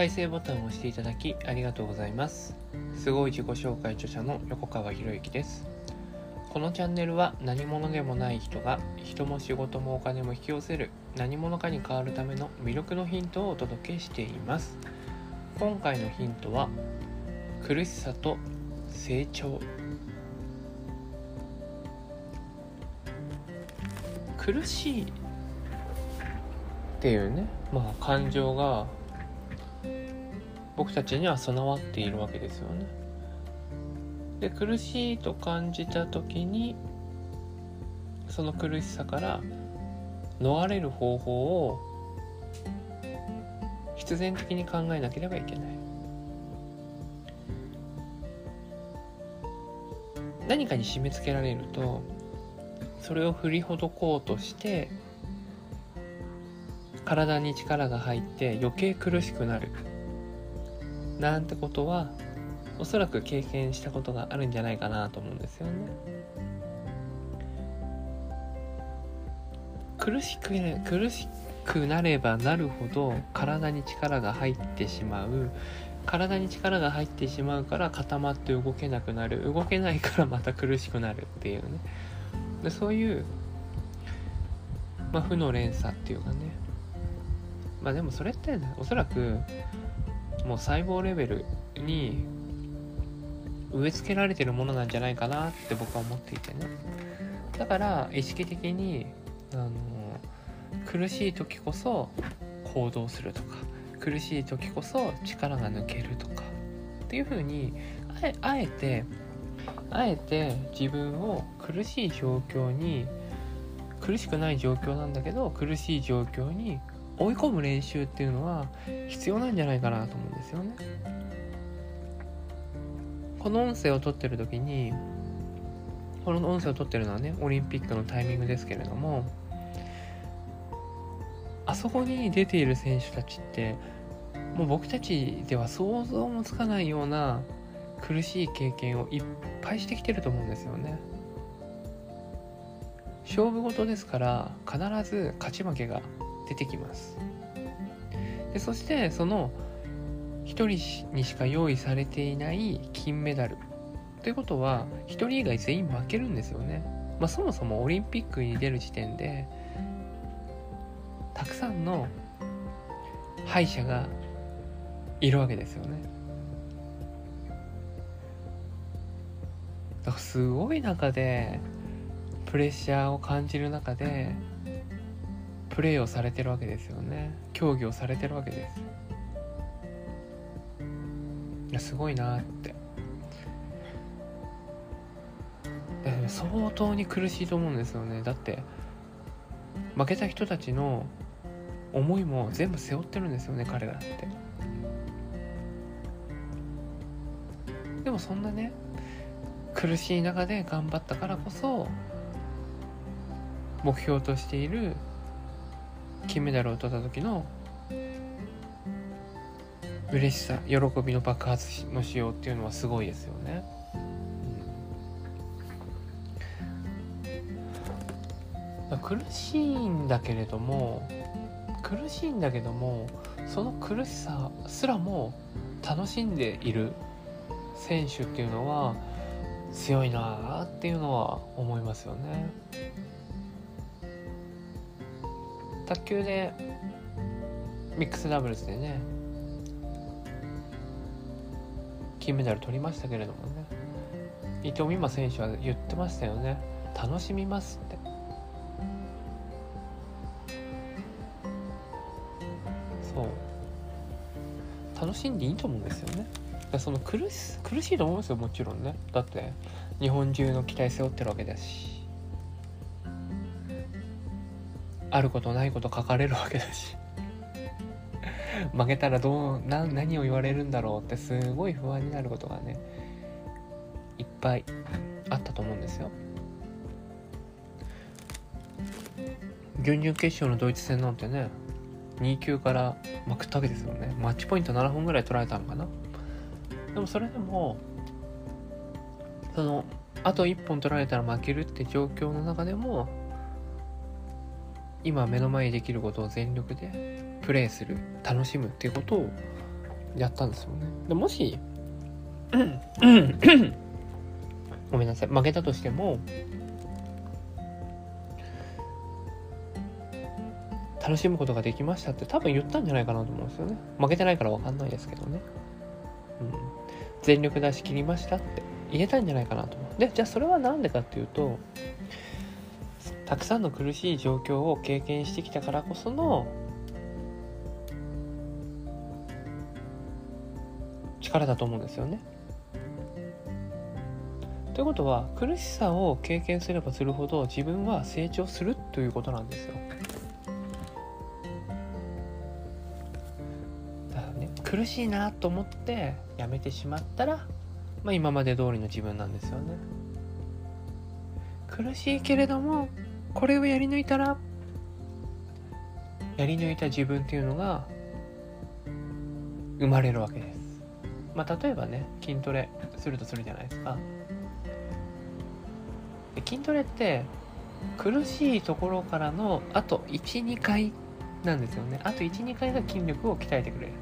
再生ボタンを押していただきありがとうございます。すごい自己紹介著者の横川博之です。このチャンネルは何者でもない人が人も仕事もお金も引き寄せる何者かに変わるための魅力のヒントをお届けしています。今回のヒントは苦しさと成長。苦しいっていうね。まあ感情が僕たちには備わっているわけですよね。で苦しいと感じた時にその苦しさから逃れる方法を必然的に考えなければいけない何かに締め付けられるとそれを振りほどこうとして体に力が入って余計苦しくなるなんてことはおそらく経験したことがあるんじゃないかなと思うんですよね。苦しく苦しくなればなるほど体に力が入ってしまう。体に力が入ってしまうから固まって動けなくなる。動けないからまた苦しくなるっていうね。でそういう、まあ、負の連鎖っていうかね。まあでもそれって、ね、おそらくもう細胞レベルに植え付けられてるものなんじゃないかなって僕は思っていてね。だから意識的にあの苦しい時こそ行動するとか苦しい時こそ力が抜けるとかっていう風にあえてあえて自分を苦しい状況に苦しくない状況なんだけど苦しい状況に追い込む練習っていうのは必要なんじゃないかなと思うんですよね。この音声を撮ってる時にこの音声を撮ってるのはねオリンピックのタイミングですけれどもあそこに出ている選手たちってもう僕たちでは想像もつかないような苦しい経験をいっぱいしてきてると思うんですよね。勝負事ですから必ず勝ち負けが出てきます。でそしてその1人にしか用意されていない金メダル。ということは1人以外全員負けるんですよね、まあ、そもそもオリンピックに出る時点でたくさんの敗者がいるわけですよね。だからすごい中でプレッシャーを感じる中でプレーをされてるわけですよね。競技をされてるわけです。いやすごいなって。相当に苦しいと思うんですよね。だって負けた人たちの思いも全部背負ってるんですよね彼らって。でもそんなね苦しい中で頑張ったからこそ目標としている金メダルを取った時の嬉しさ喜びの爆発の仕様っていうのはすごいですよね。うん、苦しいんだけれども苦しいんだけどもその苦しさすらも楽しんでいる選手っていうのは強いなっていうのは思いますよね。卓球でミックスダブルスでね金メダル取りましたけれどもね。伊藤美誠選手は言ってましたよね。楽しみますって。そう。楽しんでいいと思うんですよね。その苦し苦しいと思うんですよもちろんね。だって日本中の期待背負ってるわけだし。あることないこと書かれるわけだし。負けたらどうな何を言われるんだろうってすごい不安になることがねいっぱいあったと思うんですよ。準々決勝のドイツ戦なんてね2級からまくったわけですよね。マッチポイント7本ぐらい取られたのかな。でもそれでもそのあと1本取られたら負けるって状況の中でも今目の前にできることを全力でプレイする楽しむっていうことをやったんですよね。でもしごめんなさい。負けたとしても楽しむことができましたって多分言ったんじゃないかなと思うんですよね。負けてないから分かんないですけどね、うん、全力出し切りましたって言えたんじゃないかなと思う。でじゃあそれは何でかっていうとたくさんの苦しい状況を経験してきたからこその力だと思うんですよね。ということは苦しさを経験すればするほど自分は成長するということなんですよ。だからね苦しいなと思ってやめてしまったら、まあ、今まで通りの自分なんですよね。苦しいけれどもこれをやり抜いたら？やり抜いた自分っていうのが生まれるわけです。まあ、例えばね筋トレするとするじゃないですか。で筋トレって苦しいところからのあと12回なんですよね。あと12回が筋力を鍛えてくれる。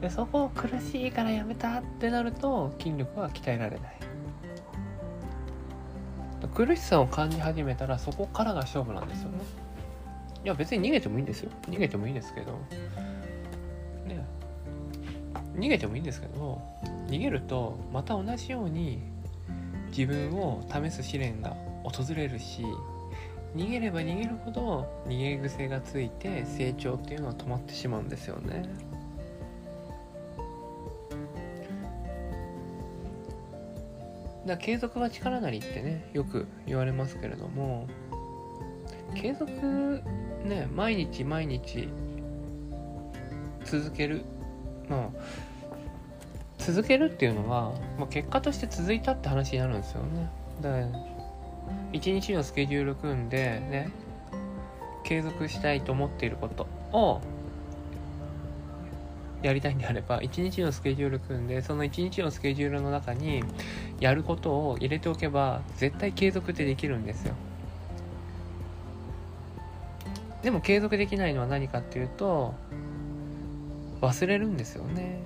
でそこを苦しいからやめたってなると筋力は鍛えられない。苦しさを感じ始めたらそこからが勝負なんですよね。いや別に逃げてもいいんですよ。逃げてもいいんですけど。ね。逃げてもいいんですけど逃げるとまた同じように自分を試す試練が訪れるし逃げれば逃げるほど逃げ癖がついて成長っていうのは止まってしまうんですよね。だ継続は力なりってねよく言われますけれども継続ね毎日毎日続けるまあ続けるっていうのは、まあ、結果として続いたって話になるんですよね。だから一日のスケジュール組んでね継続したいと思っていることをやりたいんであれば一日のスケジュール組んでその一日のスケジュールの中にやることを入れておけば絶対継続ってできるんですよ。でも継続できないのは何かっていうと忘れるんですよね。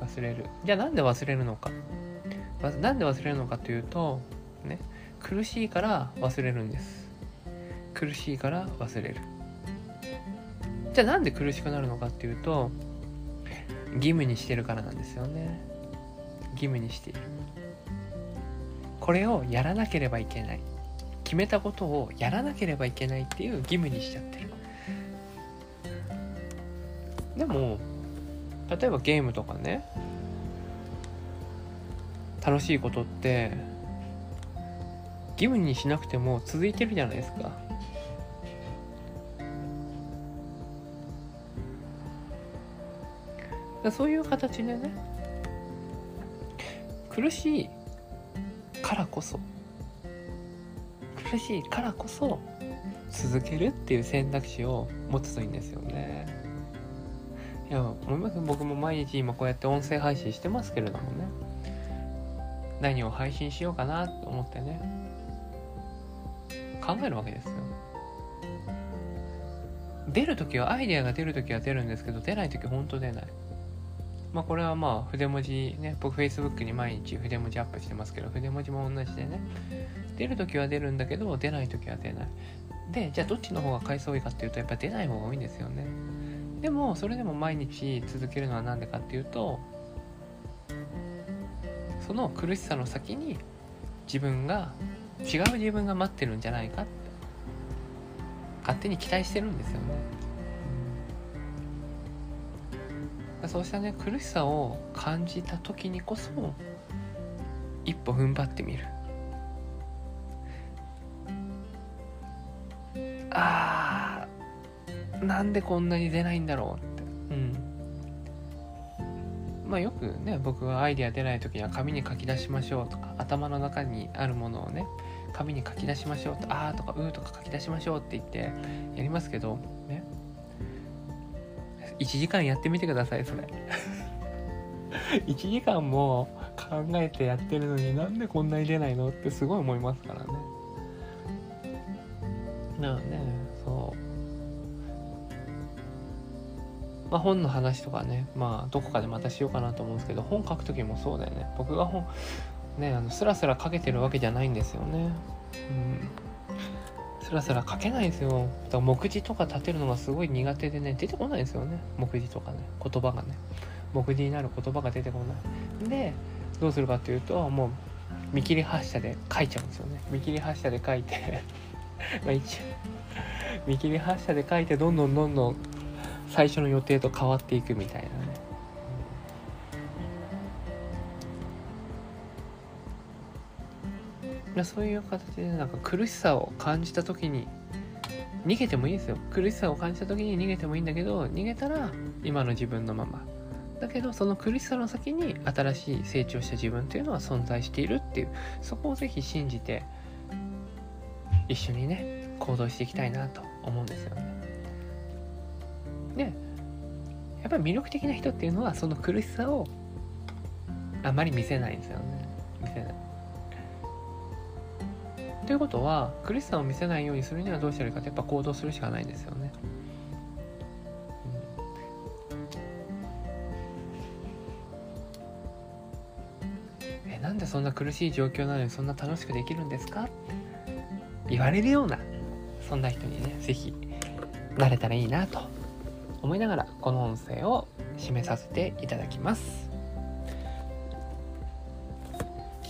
忘れる。じゃあなんで忘れるのか。なんで忘れるのかというとね苦しいから忘れるんです。苦しいから忘れる。じゃあなんで苦しくなるのかっていうと義務にしてるからなんですよね。義務にしている。これをやらなければいけない。決めたことをやらなければいけないっていう義務にしちゃってる。でも例えばゲームとかね。楽しいことって義務にしなくても続いてるじゃないですか。そういう形でね。苦しいからこそ。苦しいからこそ続けるっていう選択肢を持つといいんですよね。いや思います僕も毎日今こうやって音声配信してますけれどもね。何を配信しようかなと思ってね。考えるわけですよ。出る時はアイデアが出る時は出るんですけど出ない時ほんと出ない。まあこれはまあ筆文字ね僕 Facebook に毎日筆文字アップしてますけど筆文字も同じでね出る時は出るんだけど出ない時は出ない。でじゃあどっちの方が回数多いかっていうとやっぱ出ない方が多いんですよね。でもそれでも毎日続けるのは何でかっていうとその苦しさの先に自分が違う自分が待ってるんじゃないかって勝手に期待してるんですよね。そうしたね苦しさを感じた時にこそ一歩踏ん張ってみる。あーなんでこんなに出ないんだろうって。うん。まあよくね僕はアイデア出ない時には紙に書き出しましょうとか頭の中にあるものをね紙に書き出しましょうとあーとかうーとか書き出しましょうって言ってやりますけどね。1時間やってみてくださいそれ。1時間も考えてやってるのになんでこんなに出ないのってすごい思いますからね。なのでそう。まあ、本の話とかねまあどこかでまたしようかなと思うんですけど本書く時もそうだよね。僕が本ねあのスラスラ書けてるわけじゃないんですよね。うんスラスラ書けないんですよ。だから目次とか立てるのがすごい苦手でね出てこないんですよね。目次とかね。言葉がね。目次になる言葉が出てこない。でどうするかっていうともう見切り発車で書いちゃうんですよね。見切り発車で書いて まあ一応見切り発車で書いてどんどんどんどん最初の予定と変わっていくみたいなね。そういう形でなんか苦しさを感じた時に逃げてもいいですよ。苦しさを感じた時に逃げてもいいんだけど逃げたら今の自分のまま。だけどその苦しさの先に新しい成長した自分っていうのは存在しているっていう。そこをぜひ信じて一緒にね行動していきたいなと思うんですよね。でやっぱり魅力的な人っていうのはその苦しさをあまり見せないんですよね。見せない。ということは苦しさを見せないようにするにはどうしたらいいかってやっぱ行動するしかないんですよね。えなんでそんな苦しい状況なのにそんな楽しくできるんですか？言われるようなそんな人にね是非なれたらいいなと思いながらこの音声を締めさせていただきます。